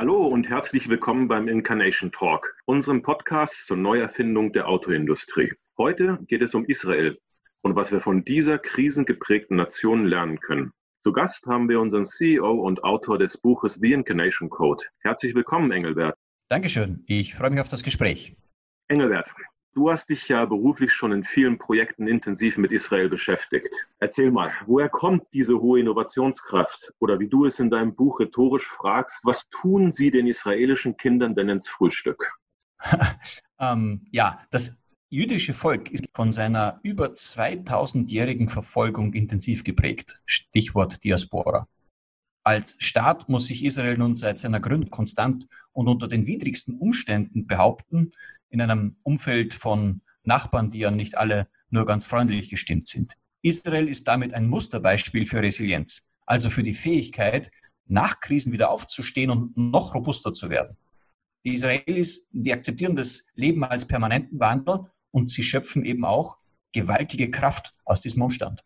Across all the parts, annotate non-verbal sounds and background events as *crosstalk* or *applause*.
Hallo und herzlich willkommen beim Incarnation Talk, unserem Podcast zur Neuerfindung der Autoindustrie. Heute geht es um Israel und was wir von dieser krisengeprägten Nation lernen können. Zu Gast haben wir unseren CEO und Autor des Buches The Incarnation Code. Herzlich willkommen, Engelbert. Dankeschön. Ich freue mich auf das Gespräch. Engelbert, Du hast dich ja beruflich schon in vielen Projekten intensiv mit Israel beschäftigt. Erzähl mal, woher kommt diese hohe Innovationskraft? Oder wie du es in deinem Buch rhetorisch fragst, was tun sie den israelischen Kindern denn ins Frühstück? *laughs* ähm, ja, das jüdische Volk ist von seiner über 2000-jährigen Verfolgung intensiv geprägt. Stichwort Diaspora. Als Staat muss sich Israel nun seit seiner Gründung konstant und unter den widrigsten Umständen behaupten, in einem Umfeld von Nachbarn, die ja nicht alle nur ganz freundlich gestimmt sind. Israel ist damit ein Musterbeispiel für Resilienz, also für die Fähigkeit, nach Krisen wieder aufzustehen und noch robuster zu werden. Die Israelis, die akzeptieren das Leben als permanenten Wandel und sie schöpfen eben auch gewaltige Kraft aus diesem Umstand.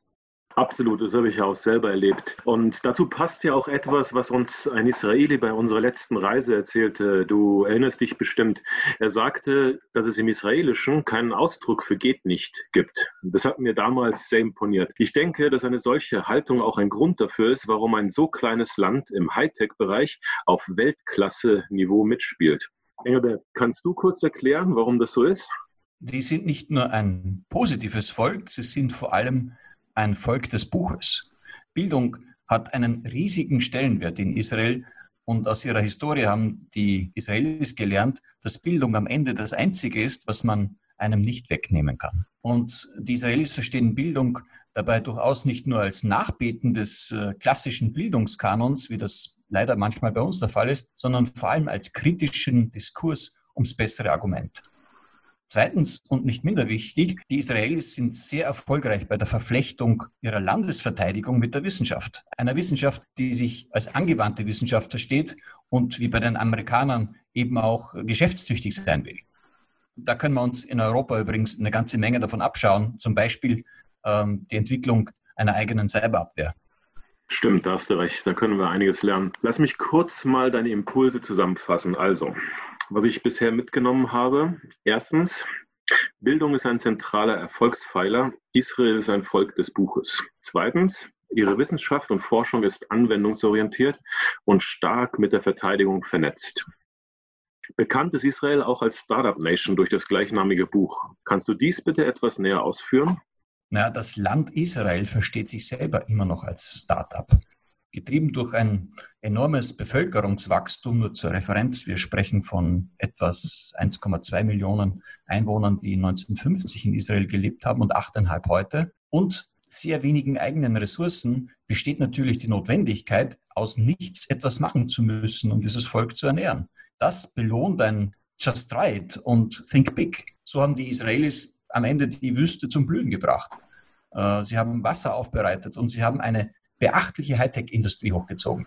Absolut, das habe ich ja auch selber erlebt. Und dazu passt ja auch etwas, was uns ein Israeli bei unserer letzten Reise erzählte. Du erinnerst dich bestimmt. Er sagte, dass es im Israelischen keinen Ausdruck für geht nicht gibt. Das hat mir damals sehr imponiert. Ich denke, dass eine solche Haltung auch ein Grund dafür ist, warum ein so kleines Land im Hightech-Bereich auf Weltklasse-Niveau mitspielt. Engelbert, kannst du kurz erklären, warum das so ist? Die sind nicht nur ein positives Volk, sie sind vor allem ein Volk des Buches. Bildung hat einen riesigen Stellenwert in Israel und aus ihrer Historie haben die Israelis gelernt, dass Bildung am Ende das Einzige ist, was man einem nicht wegnehmen kann. Und die Israelis verstehen Bildung dabei durchaus nicht nur als Nachbeten des äh, klassischen Bildungskanons, wie das leider manchmal bei uns der Fall ist, sondern vor allem als kritischen Diskurs ums bessere Argument. Zweitens und nicht minder wichtig, die Israelis sind sehr erfolgreich bei der Verflechtung ihrer Landesverteidigung mit der Wissenschaft. Einer Wissenschaft, die sich als angewandte Wissenschaft versteht und wie bei den Amerikanern eben auch geschäftstüchtig sein will. Da können wir uns in Europa übrigens eine ganze Menge davon abschauen, zum Beispiel ähm, die Entwicklung einer eigenen Cyberabwehr. Stimmt, da hast du recht, da können wir einiges lernen. Lass mich kurz mal deine Impulse zusammenfassen. Also, was ich bisher mitgenommen habe. Erstens, Bildung ist ein zentraler Erfolgspfeiler. Israel ist ein Volk des Buches. Zweitens, ihre Wissenschaft und Forschung ist anwendungsorientiert und stark mit der Verteidigung vernetzt. Bekannt ist Israel auch als Startup Nation durch das gleichnamige Buch. Kannst du dies bitte etwas näher ausführen? Na, das Land Israel versteht sich selber immer noch als Startup getrieben durch ein enormes Bevölkerungswachstum. Nur zur Referenz, wir sprechen von etwas 1,2 Millionen Einwohnern, die 1950 in Israel gelebt haben und 8,5 heute. Und sehr wenigen eigenen Ressourcen besteht natürlich die Notwendigkeit, aus nichts etwas machen zu müssen, um dieses Volk zu ernähren. Das belohnt ein Just it und Think Big. So haben die Israelis am Ende die Wüste zum Blühen gebracht. Äh, sie haben Wasser aufbereitet und sie haben eine beachtliche Hightech-Industrie hochgezogen,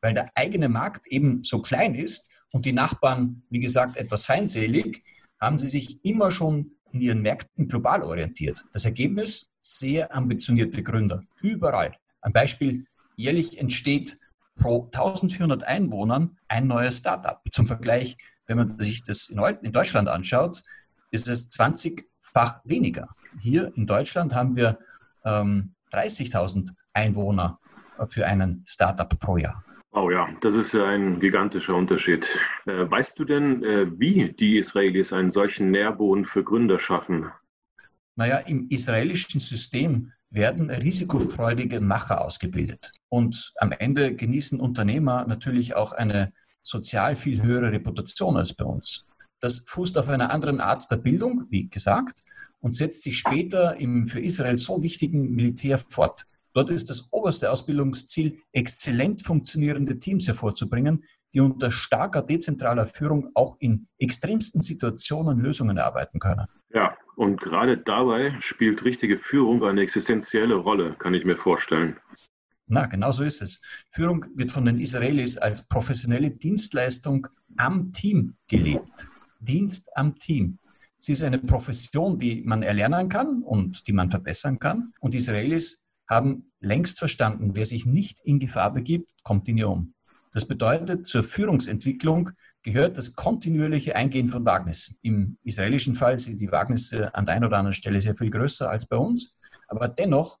weil der eigene Markt eben so klein ist und die Nachbarn, wie gesagt, etwas feindselig, haben sie sich immer schon in ihren Märkten global orientiert. Das Ergebnis, sehr ambitionierte Gründer, überall. Ein Beispiel, jährlich entsteht pro 1400 Einwohnern ein neues Startup. Zum Vergleich, wenn man sich das in Deutschland anschaut, ist es 20-fach weniger. Hier in Deutschland haben wir ähm, 30.000 Einwohner für einen Startup pro Jahr. Oh ja, das ist ja ein gigantischer Unterschied. Äh, weißt du denn, äh, wie die Israelis einen solchen Nährboden für Gründer schaffen? Naja, im israelischen System werden risikofreudige Macher ausgebildet. Und am Ende genießen Unternehmer natürlich auch eine sozial viel höhere Reputation als bei uns. Das fußt auf einer anderen Art der Bildung, wie gesagt, und setzt sich später im für Israel so wichtigen Militär fort. Dort ist das oberste Ausbildungsziel, exzellent funktionierende Teams hervorzubringen, die unter starker dezentraler Führung auch in extremsten Situationen Lösungen erarbeiten können. Ja, und gerade dabei spielt richtige Führung eine existenzielle Rolle, kann ich mir vorstellen. Na, genau so ist es. Führung wird von den Israelis als professionelle Dienstleistung am Team gelebt. Dienst am Team. Sie ist eine Profession, die man erlernen kann und die man verbessern kann. Und Israelis haben längst verstanden, wer sich nicht in Gefahr begibt, kommt in ihr um. Das bedeutet, zur Führungsentwicklung gehört das kontinuierliche Eingehen von Wagnissen. Im israelischen Fall sind die Wagnisse an der einen oder anderen Stelle sehr viel größer als bei uns, aber dennoch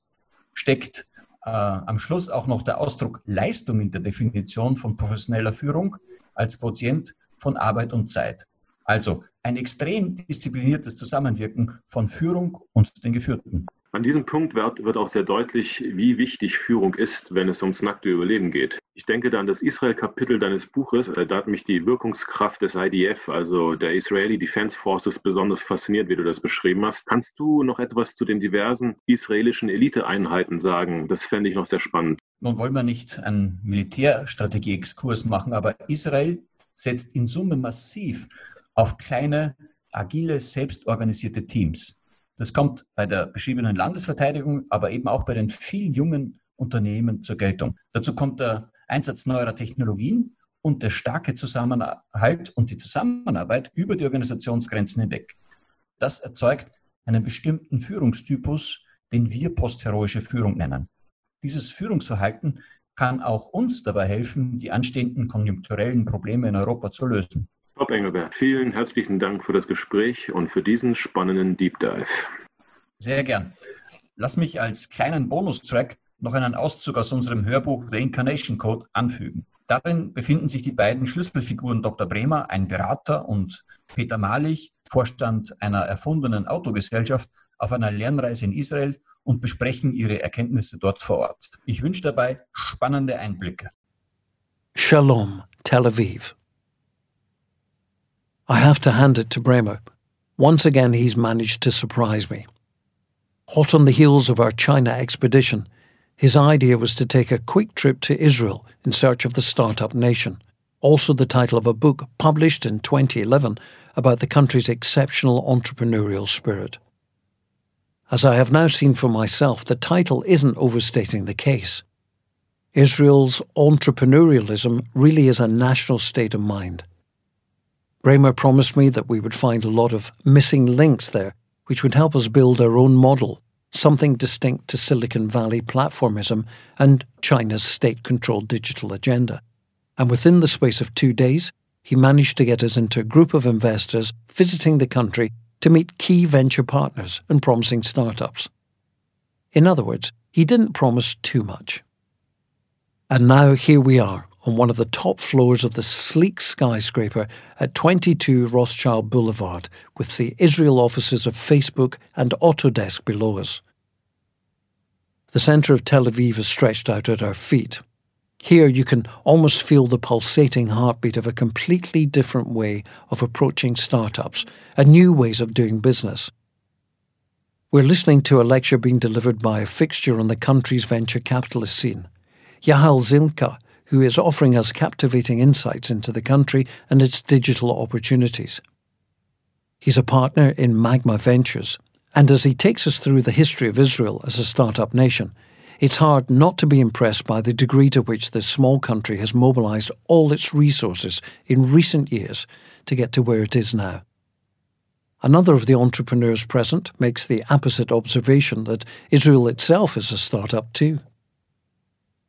steckt äh, am Schluss auch noch der Ausdruck Leistung in der Definition von professioneller Führung als Quotient von Arbeit und Zeit. Also ein extrem diszipliniertes Zusammenwirken von Führung und den Geführten. An diesem Punkt wird, wird, auch sehr deutlich, wie wichtig Führung ist, wenn es ums nackte Überleben geht. Ich denke da an das Israel-Kapitel deines Buches. Äh, da hat mich die Wirkungskraft des IDF, also der Israeli Defense Forces, besonders fasziniert, wie du das beschrieben hast. Kannst du noch etwas zu den diversen israelischen Eliteeinheiten sagen? Das fände ich noch sehr spannend. Nun wollen wir nicht einen Militärstrategie-Exkurs machen, aber Israel setzt in Summe massiv auf kleine, agile, selbstorganisierte Teams. Das kommt bei der beschriebenen Landesverteidigung, aber eben auch bei den vielen jungen Unternehmen zur Geltung. Dazu kommt der Einsatz neuerer Technologien und der starke Zusammenhalt und die Zusammenarbeit über die Organisationsgrenzen hinweg. Das erzeugt einen bestimmten Führungstypus, den wir postheroische Führung nennen. Dieses Führungsverhalten kann auch uns dabei helfen, die anstehenden konjunkturellen Probleme in Europa zu lösen. Bob Engelbert, vielen herzlichen Dank für das Gespräch und für diesen spannenden Deep Dive. Sehr gern. Lass mich als kleinen Bonustrack noch einen Auszug aus unserem Hörbuch The Incarnation Code anfügen. Darin befinden sich die beiden Schlüsselfiguren Dr. Bremer, ein Berater, und Peter Malich, Vorstand einer erfundenen Autogesellschaft, auf einer Lernreise in Israel und besprechen ihre Erkenntnisse dort vor Ort. Ich wünsche dabei spannende Einblicke. Shalom, Tel Aviv. I have to hand it to Bremer. Once again, he's managed to surprise me. Hot on the heels of our China expedition, his idea was to take a quick trip to Israel in search of the startup nation. Also, the title of a book published in 2011 about the country's exceptional entrepreneurial spirit. As I have now seen for myself, the title isn't overstating the case. Israel's entrepreneurialism really is a national state of mind. Bremer promised me that we would find a lot of missing links there, which would help us build our own model, something distinct to Silicon Valley platformism and China's state controlled digital agenda. And within the space of two days, he managed to get us into a group of investors visiting the country to meet key venture partners and promising startups. In other words, he didn't promise too much. And now here we are, on one of the top floors of the sleek skyscraper at 22 Rothschild Boulevard, with the Israel offices of Facebook and Autodesk below us. The centre of Tel Aviv is stretched out at our feet. Here you can almost feel the pulsating heartbeat of a completely different way of approaching startups and new ways of doing business. We're listening to a lecture being delivered by a fixture on the country's venture capitalist scene. Yahal Zilka who is offering us captivating insights into the country and its digital opportunities. He's a partner in Magma Ventures, and as he takes us through the history of Israel as a startup nation, it's hard not to be impressed by the degree to which this small country has mobilized all its resources in recent years to get to where it is now. Another of the entrepreneurs present makes the opposite observation that Israel itself is a startup too.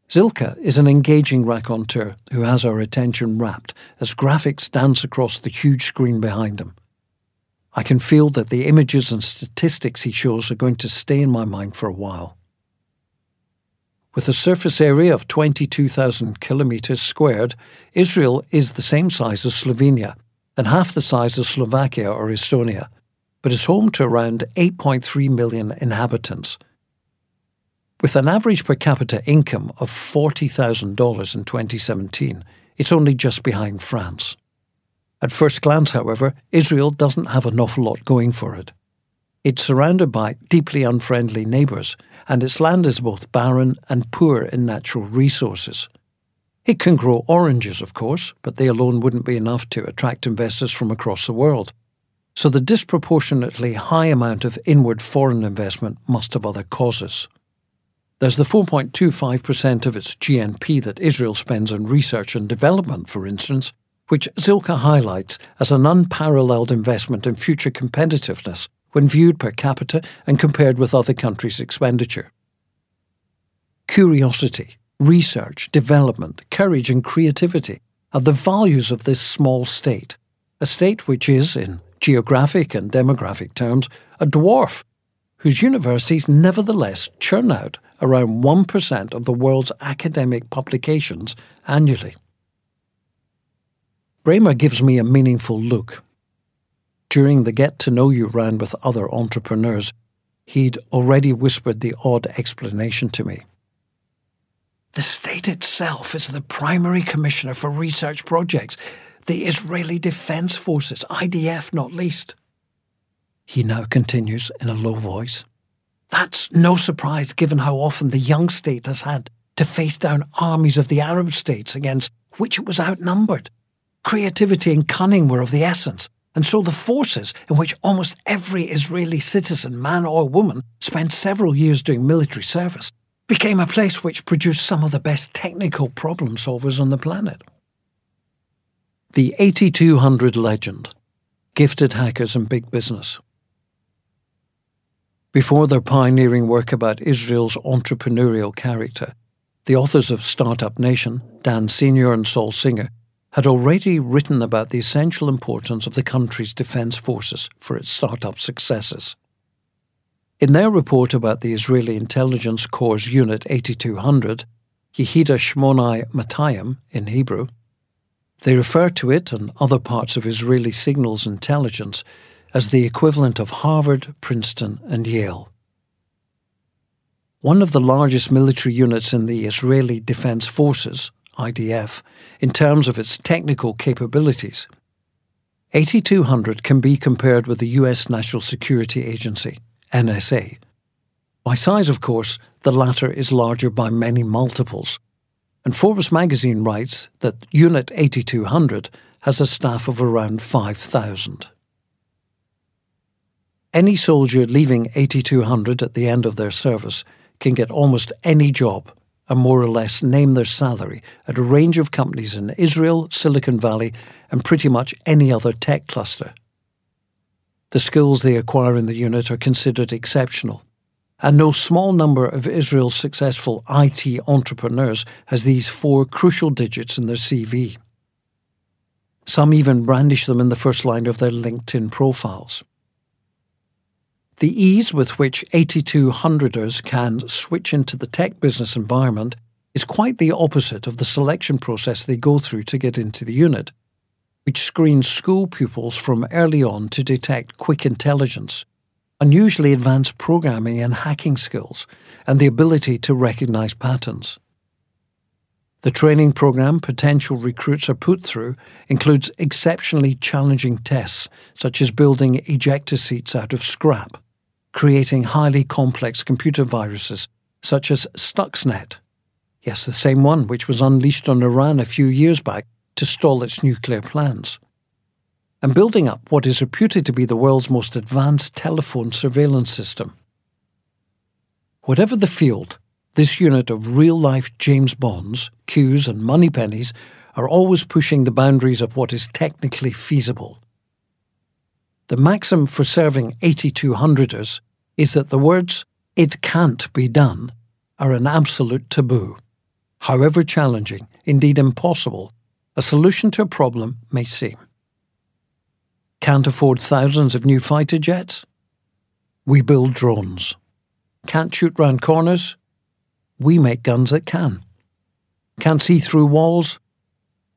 Zilka is an engaging raconteur who has our attention rapt as graphics dance across the huge screen behind him. I can feel that the images and statistics he shows are going to stay in my mind for a while. With a surface area of 22,000 kilometres squared, Israel is the same size as Slovenia and half the size of Slovakia or Estonia, but is home to around 8.3 million inhabitants – with an average per capita income of $40,000 in 2017, it's only just behind France. At first glance, however, Israel doesn't have an awful lot going for it. It's surrounded by deeply unfriendly neighbours, and its land is both barren and poor in natural resources. It can grow oranges, of course, but they alone wouldn't be enough to attract investors from across the world. So the disproportionately high amount of inward foreign investment must have other causes. There's the 4.25% of its GNP that Israel spends on research and development, for instance, which Zilka highlights as an unparalleled investment in future competitiveness when viewed per capita and compared with other countries' expenditure. Curiosity, research, development, courage, and creativity are the values of this small state, a state which is, in geographic and demographic terms, a dwarf, whose universities nevertheless churn out around 1% of the world's academic publications annually. Bremer gives me a meaningful look. During the get to know you round with other entrepreneurs, he'd already whispered the odd explanation to me. The state itself is the primary commissioner for research projects, the Israeli Defense Forces, IDF not least. He now continues in a low voice. That's no surprise given how often the young state has had to face down armies of the Arab states against which it was outnumbered. Creativity and cunning were of the essence, and so the forces in which almost every Israeli citizen, man or woman, spent several years doing military service became a place which produced some of the best technical problem solvers on the planet. The 8200 legend gifted hackers and big business. Before their pioneering work about Israel's entrepreneurial character, the authors of Startup Nation, Dan Senor and Saul Singer, had already written about the essential importance of the country's defense forces for its startup successes. In their report about the Israeli Intelligence Corps Unit 8200, Yehida Shmonai Matayim in Hebrew, they refer to it and other parts of Israeli signals intelligence as the equivalent of Harvard, Princeton, and Yale. One of the largest military units in the Israeli Defense Forces, IDF, in terms of its technical capabilities. 8200 can be compared with the US National Security Agency, NSA. By size, of course, the latter is larger by many multiples. And Forbes magazine writes that Unit 8200 has a staff of around 5,000. Any soldier leaving 8200 at the end of their service can get almost any job and more or less name their salary at a range of companies in Israel, Silicon Valley, and pretty much any other tech cluster. The skills they acquire in the unit are considered exceptional, and no small number of Israel's successful IT entrepreneurs has these four crucial digits in their CV. Some even brandish them in the first line of their LinkedIn profiles. The ease with which 8200ers can switch into the tech business environment is quite the opposite of the selection process they go through to get into the unit, which screens school pupils from early on to detect quick intelligence, unusually advanced programming and hacking skills, and the ability to recognize patterns. The training program potential recruits are put through includes exceptionally challenging tests, such as building ejector seats out of scrap creating highly complex computer viruses such as Stuxnet. Yes, the same one which was unleashed on Iran a few years back to stall its nuclear plans. And building up what is reputed to be the world's most advanced telephone surveillance system. Whatever the field, this unit of real life James Bonds, Qs, and moneypennies are always pushing the boundaries of what is technically feasible. The maxim for serving 8200ers is that the words, it can't be done, are an absolute taboo. However challenging, indeed impossible, a solution to a problem may seem. Can't afford thousands of new fighter jets? We build drones. Can't shoot round corners? We make guns that can. Can't see through walls?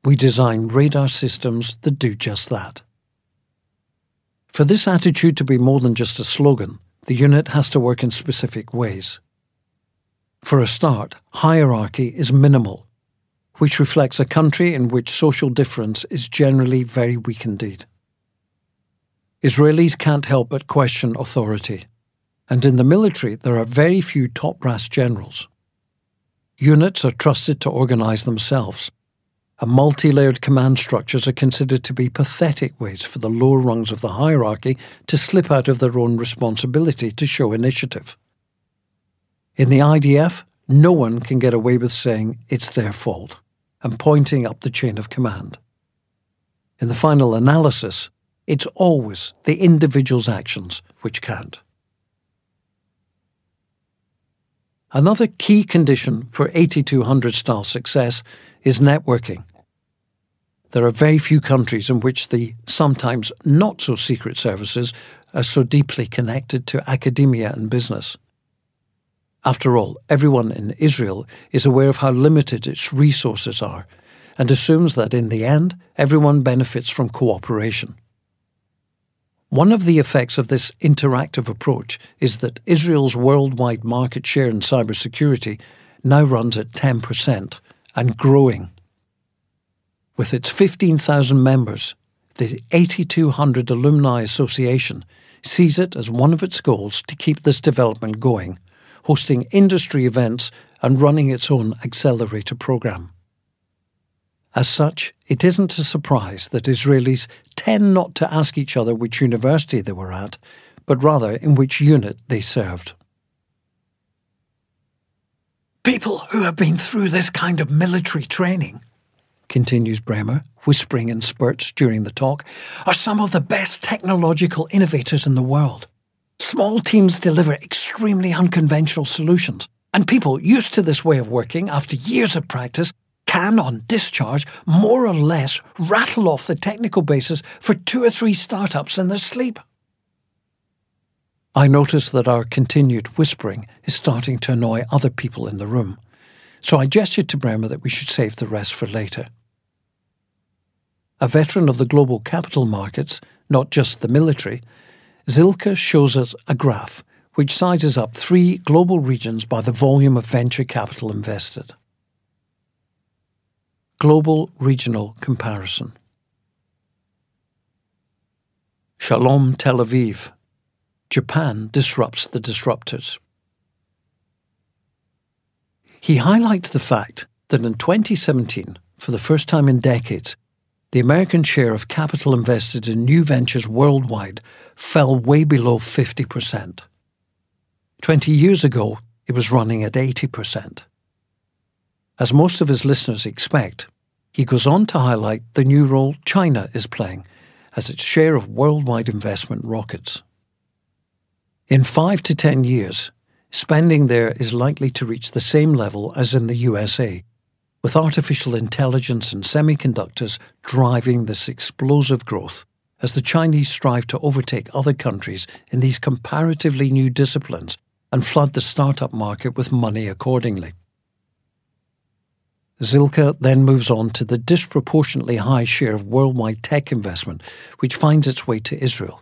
We design radar systems that do just that. For this attitude to be more than just a slogan, the unit has to work in specific ways. For a start, hierarchy is minimal, which reflects a country in which social difference is generally very weak indeed. Israelis can't help but question authority, and in the military there are very few top brass generals. Units are trusted to organize themselves and multi layered command structures are considered to be pathetic ways for the lower rungs of the hierarchy to slip out of their own responsibility to show initiative. In the IDF, no one can get away with saying it's their fault and pointing up the chain of command. In the final analysis, it's always the individual's actions which count. Another key condition for 8200 style success is networking. There are very few countries in which the sometimes not so secret services are so deeply connected to academia and business. After all, everyone in Israel is aware of how limited its resources are and assumes that in the end, everyone benefits from cooperation. One of the effects of this interactive approach is that Israel's worldwide market share in cybersecurity now runs at 10% and growing. With its 15,000 members, the 8200 Alumni Association sees it as one of its goals to keep this development going, hosting industry events and running its own accelerator program. As such, it isn't a surprise that Israelis tend not to ask each other which university they were at, but rather in which unit they served. People who have been through this kind of military training, continues Bremer, whispering in spurts during the talk, are some of the best technological innovators in the world. Small teams deliver extremely unconventional solutions, and people used to this way of working after years of practice can, on discharge, more or less rattle off the technical basis for two or three startups in their sleep. I notice that our continued whispering is starting to annoy other people in the room, so I gestured to Bremer that we should save the rest for later. A veteran of the global capital markets, not just the military, Zilka shows us a graph which sizes up three global regions by the volume of venture capital invested. Global Regional Comparison. Shalom Tel Aviv. Japan disrupts the disruptors. He highlights the fact that in 2017, for the first time in decades, the American share of capital invested in new ventures worldwide fell way below 50%. 20 years ago, it was running at 80%. As most of his listeners expect, he goes on to highlight the new role China is playing as its share of worldwide investment rockets. In five to ten years, spending there is likely to reach the same level as in the USA, with artificial intelligence and semiconductors driving this explosive growth as the Chinese strive to overtake other countries in these comparatively new disciplines and flood the startup market with money accordingly. Zilka then moves on to the disproportionately high share of worldwide tech investment which finds its way to Israel.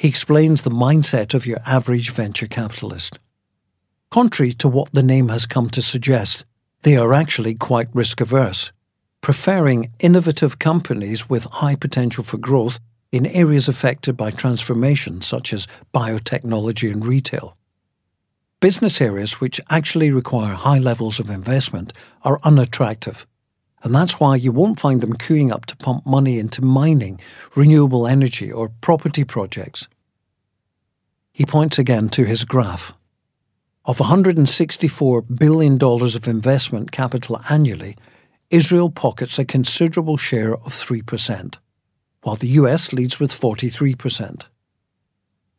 He explains the mindset of your average venture capitalist. Contrary to what the name has come to suggest, they are actually quite risk averse, preferring innovative companies with high potential for growth in areas affected by transformation, such as biotechnology and retail. Business areas which actually require high levels of investment are unattractive. And that's why you won't find them queuing up to pump money into mining, renewable energy, or property projects. He points again to his graph. Of $164 billion of investment capital annually, Israel pockets a considerable share of 3%, while the US leads with 43%.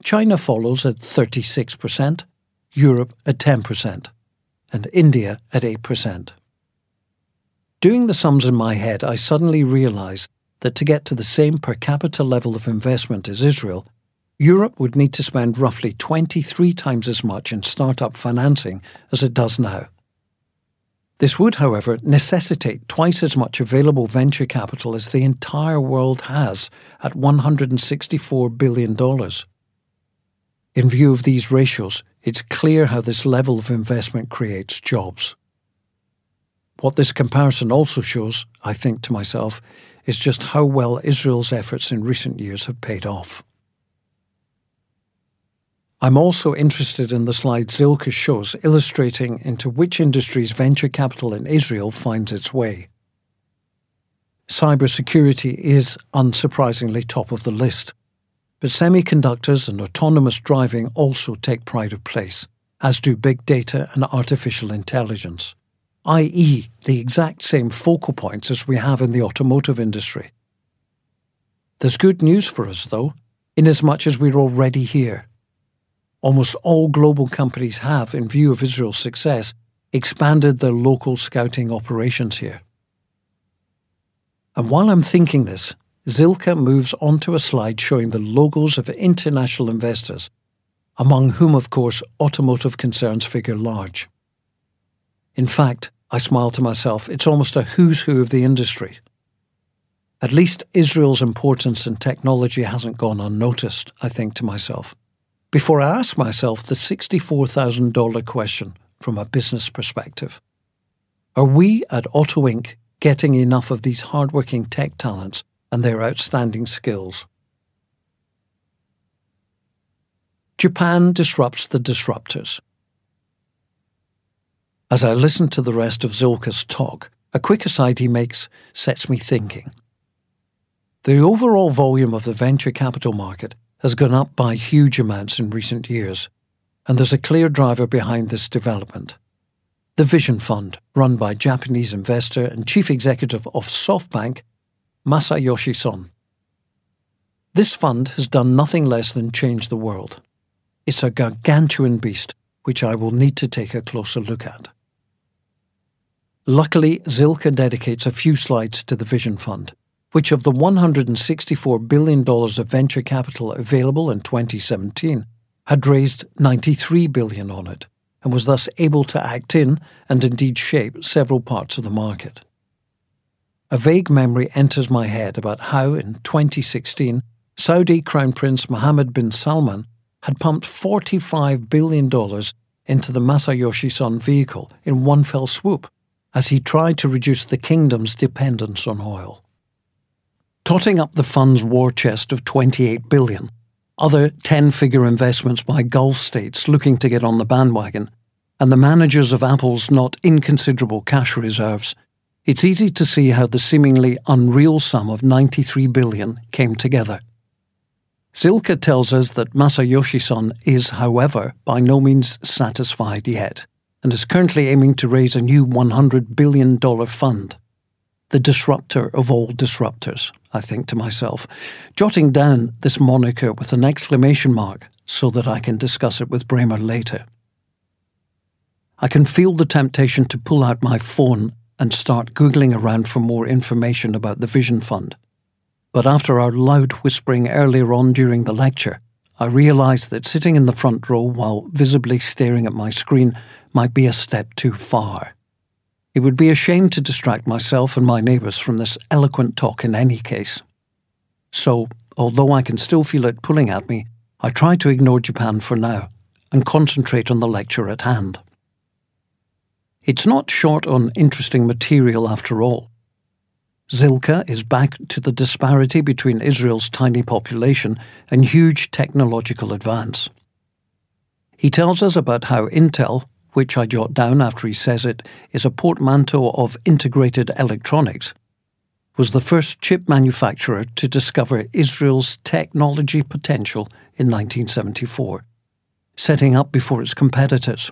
China follows at 36%, Europe at 10%, and India at 8%. Doing the sums in my head, I suddenly realize that to get to the same per capita level of investment as Israel, Europe would need to spend roughly 23 times as much in startup financing as it does now. This would, however, necessitate twice as much available venture capital as the entire world has at $164 billion. In view of these ratios, it's clear how this level of investment creates jobs. What this comparison also shows, I think to myself, is just how well Israel's efforts in recent years have paid off. I'm also interested in the slide Zilka shows illustrating into which industries venture capital in Israel finds its way. Cybersecurity is unsurprisingly top of the list. But semiconductors and autonomous driving also take pride of place, as do big data and artificial intelligence, i.e., the exact same focal points as we have in the automotive industry. There's good news for us, though, inasmuch as we're already here. almost all global companies have, in view of Israel's success, expanded their local scouting operations here. And while I'm thinking this, Zilka moves onto a slide showing the logos of international investors, among whom, of course, automotive concerns figure large. In fact, I smile to myself, it's almost a who's who of the industry. At least Israel's importance in technology hasn't gone unnoticed, I think to myself. Before I ask myself the $64,000 question from a business perspective Are we at Auto Inc. getting enough of these hardworking tech talents and their outstanding skills? Japan disrupts the disruptors. As I listen to the rest of Zilka's talk, a quick aside he makes sets me thinking. The overall volume of the venture capital market has gone up by huge amounts in recent years, and there's a clear driver behind this development. The Vision Fund, run by Japanese investor and chief executive of SoftBank, Masayoshi Son. This fund has done nothing less than change the world. It's a gargantuan beast, which I will need to take a closer look at. Luckily, Zilka dedicates a few slides to the Vision Fund, which of the $164 billion of venture capital available in 2017 had raised 93 billion on it and was thus able to act in and indeed shape several parts of the market. A vague memory enters my head about how in 2016 Saudi Crown Prince Mohammed bin Salman had pumped $45 billion into the Masayoshi Son vehicle in one fell swoop as he tried to reduce the kingdom's dependence on oil. Totting up the fund's war chest of 28 billion, other 10-figure investments by Gulf states looking to get on the bandwagon, and the managers of Apple's not inconsiderable cash reserves, it's easy to see how the seemingly unreal sum of 93 billion came together. Zilka tells us that Masayoshi Son is, however, by no means satisfied yet, and is currently aiming to raise a new $100 billion fund the disruptor of all disruptors, I think to myself, jotting down this moniker with an exclamation mark so that I can discuss it with Bremer later. I can feel the temptation to pull out my phone and start Googling around for more information about the Vision Fund. But after our loud whispering earlier on during the lecture, I realised that sitting in the front row while visibly staring at my screen might be a step too far. It would be a shame to distract myself and my neighbours from this eloquent talk in any case. So, although I can still feel it pulling at me, I try to ignore Japan for now and concentrate on the lecture at hand. It's not short on interesting material after all. Zilka is back to the disparity between Israel's tiny population and huge technological advance. He tells us about how Intel, which I jot down after he says it, is a portmanteau of integrated electronics, was the first chip manufacturer to discover Israel's technology potential in 1974, setting up before its competitors.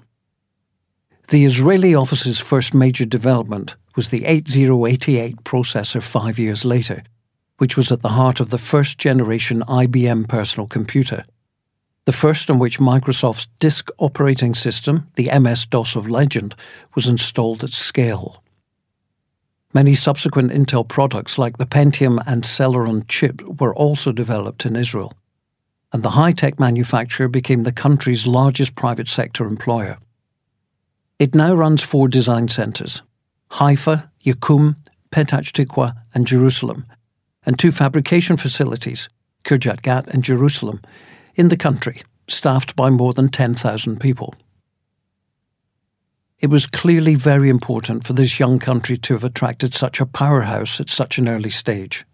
The Israeli office's first major development was the 8088 processor five years later, which was at the heart of the first generation IBM personal computer the first on which Microsoft's disk operating system, the MS DOS of legend, was installed at scale. Many subsequent Intel products like the Pentium and Celeron chip were also developed in Israel, and the high-tech manufacturer became the country's largest private sector employer. It now runs four design centers, Haifa, Yakum, Petach Tikwa and Jerusalem, and two fabrication facilities, Kirjat Gat and Jerusalem, in the country, staffed by more than 10,000 people. It was clearly very important for this young country to have attracted such a powerhouse at such an early stage.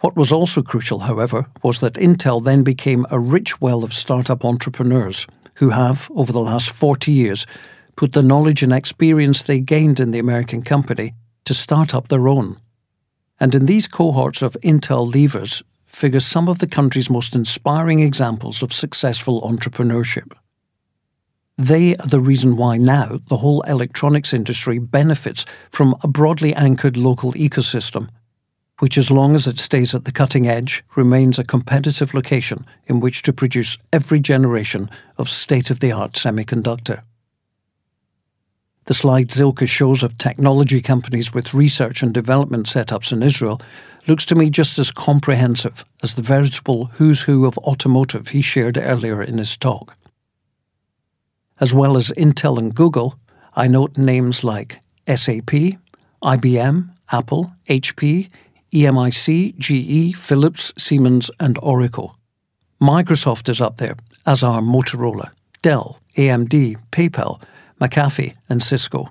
What was also crucial, however, was that Intel then became a rich well of startup entrepreneurs who have, over the last 40 years, put the knowledge and experience they gained in the American company to start up their own. And in these cohorts of Intel leavers, figure some of the country's most inspiring examples of successful entrepreneurship. They are the reason why now the whole electronics industry benefits from a broadly anchored local ecosystem, which, as long as it stays at the cutting edge, remains a competitive location in which to produce every generation of state of the art semiconductor. The slide Zilka shows of technology companies with research and development setups in Israel looks to me just as comprehensive as the veritable who's who of automotive he shared earlier in his talk. As well as Intel and Google, I note names like SAP, IBM, Apple, HP, EMIC, GE, Philips, Siemens, and Oracle. Microsoft is up there, as are Motorola, Dell, AMD, PayPal, McAfee, and Cisco.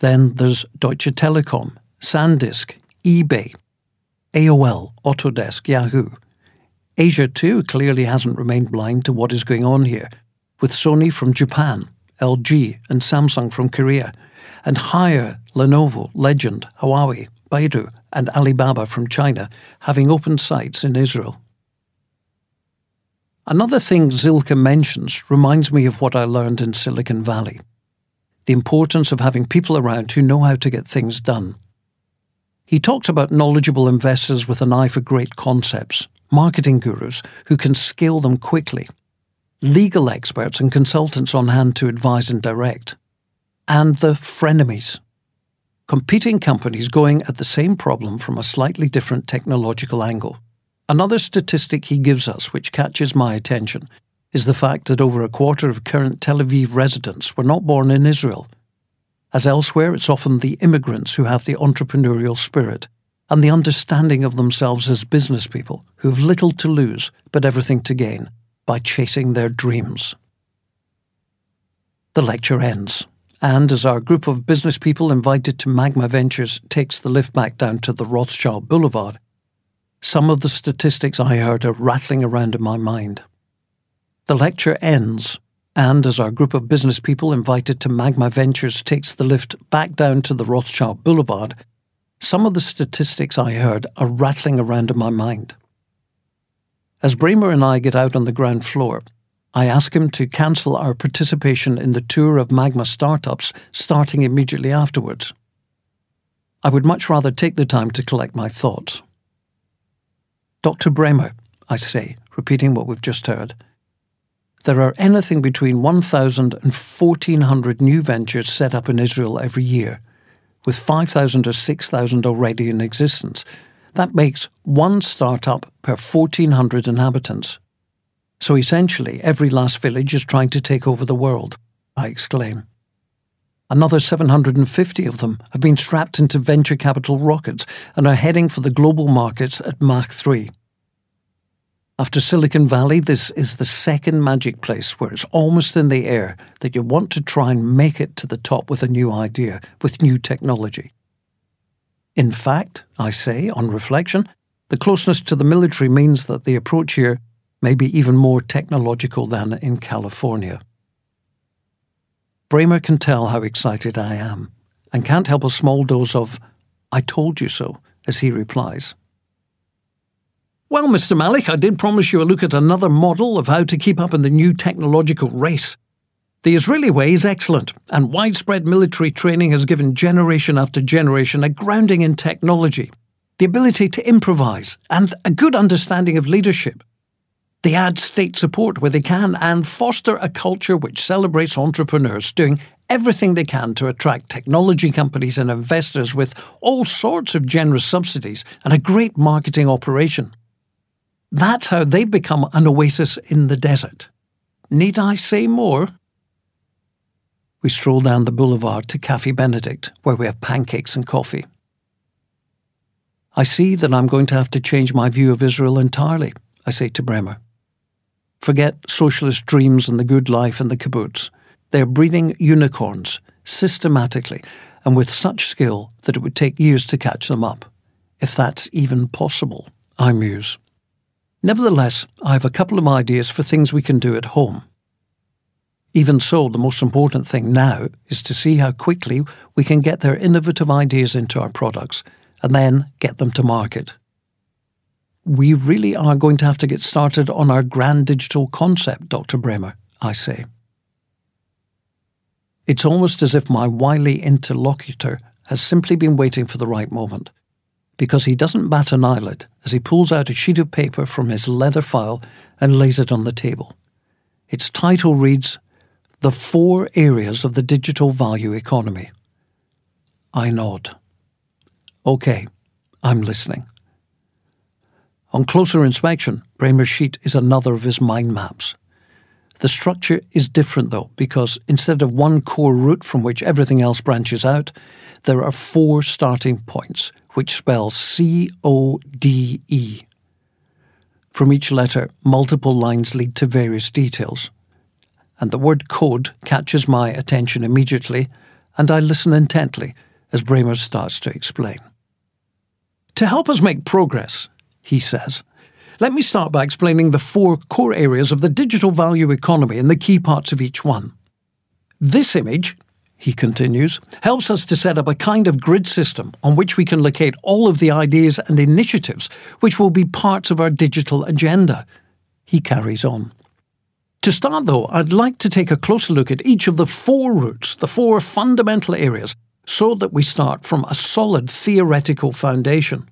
Then there's Deutsche Telekom, SanDisk, eBay, AOL, Autodesk, Yahoo. Asia, too, clearly hasn't remained blind to what is going on here, with Sony from Japan, LG, and Samsung from Korea, and Haier, Lenovo, Legend, Huawei, Baidu, and Alibaba from China having opened sites in Israel. Another thing Zilka mentions reminds me of what I learned in Silicon Valley the importance of having people around who know how to get things done. He talks about knowledgeable investors with an eye for great concepts, marketing gurus who can scale them quickly, legal experts and consultants on hand to advise and direct, and the frenemies competing companies going at the same problem from a slightly different technological angle. Another statistic he gives us, which catches my attention, is the fact that over a quarter of current Tel Aviv residents were not born in Israel. As elsewhere, it's often the immigrants who have the entrepreneurial spirit and the understanding of themselves as business people who have little to lose but everything to gain by chasing their dreams. The lecture ends. And as our group of business people invited to Magma Ventures takes the lift back down to the Rothschild Boulevard, some of the statistics I heard are rattling around in my mind. The lecture ends, and as our group of business people invited to Magma Ventures takes the lift back down to the Rothschild Boulevard, some of the statistics I heard are rattling around in my mind. As Bremer and I get out on the ground floor, I ask him to cancel our participation in the tour of Magma startups starting immediately afterwards. I would much rather take the time to collect my thoughts. Dr. Bremer, I say, repeating what we've just heard, there are anything between 1,000 and 1,400 new ventures set up in Israel every year, with 5,000 or 6,000 already in existence. That makes one startup per 1,400 inhabitants. So essentially, every last village is trying to take over the world, I exclaim. Another 750 of them have been strapped into venture capital rockets and are heading for the global markets at Mach 3. After Silicon Valley, this is the second magic place where it's almost in the air that you want to try and make it to the top with a new idea, with new technology. In fact, I say, on reflection, the closeness to the military means that the approach here may be even more technological than in California. Bremer can tell how excited I am, and can't help a small dose of, I told you so, as he replies. Well, Mr. Mahlich, I did promise you a look at another model of how to keep up in the new technological race. The Israeli way is excellent, and widespread military training has given generation after generation a grounding in technology, the ability to improvise, and a good understanding of leadership. They add state support where they can and foster a culture which celebrates entrepreneurs doing everything they can to attract technology companies and investors with all sorts of generous subsidies and a great marketing operation. That's how they become an oasis in the desert. Need I say more? We stroll down the boulevard to Cafe Benedict, where we have pancakes and coffee. I see that I'm going to have to change my view of Israel entirely, I say to Bremer. Forget socialist dreams and the good life and the kibbutz. They are breeding unicorns systematically and with such skill that it would take years to catch them up. If that's even possible, I muse. Nevertheless, I have a couple of ideas for things we can do at home. Even so, the most important thing now is to see how quickly we can get their innovative ideas into our products and then get them to market we really are going to have to get started on our grand digital concept, Dr. Bremer, I say. It's almost as if my wily interlocutor has simply been waiting for the right moment. because he doesn't bat an eyelid as he pulls out a sheet of paper from his leather file and lays it on the table. Its title reads The Four Areas of the Digital Value Economy. I nod. OK, I'm listening. On closer inspection, Bremer's sheet is another of his mind maps. The structure is different though, because instead of one core root from which everything else branches out, there are four starting points, which spell C O D E. From each letter, multiple lines lead to various details. And the word code catches my attention immediately, and I listen intently as Bremer starts to explain. To help us make progress, he says, let me start by explaining the four core areas of the digital value economy and the key parts of each one. This image, he continues, helps us to set up a kind of grid system on which we can locate all of the ideas and initiatives which will be parts of our digital agenda. He carries on. To start, though, I'd like to take a closer look at each of the four roots, the four fundamental areas, so that we start from a solid theoretical foundation.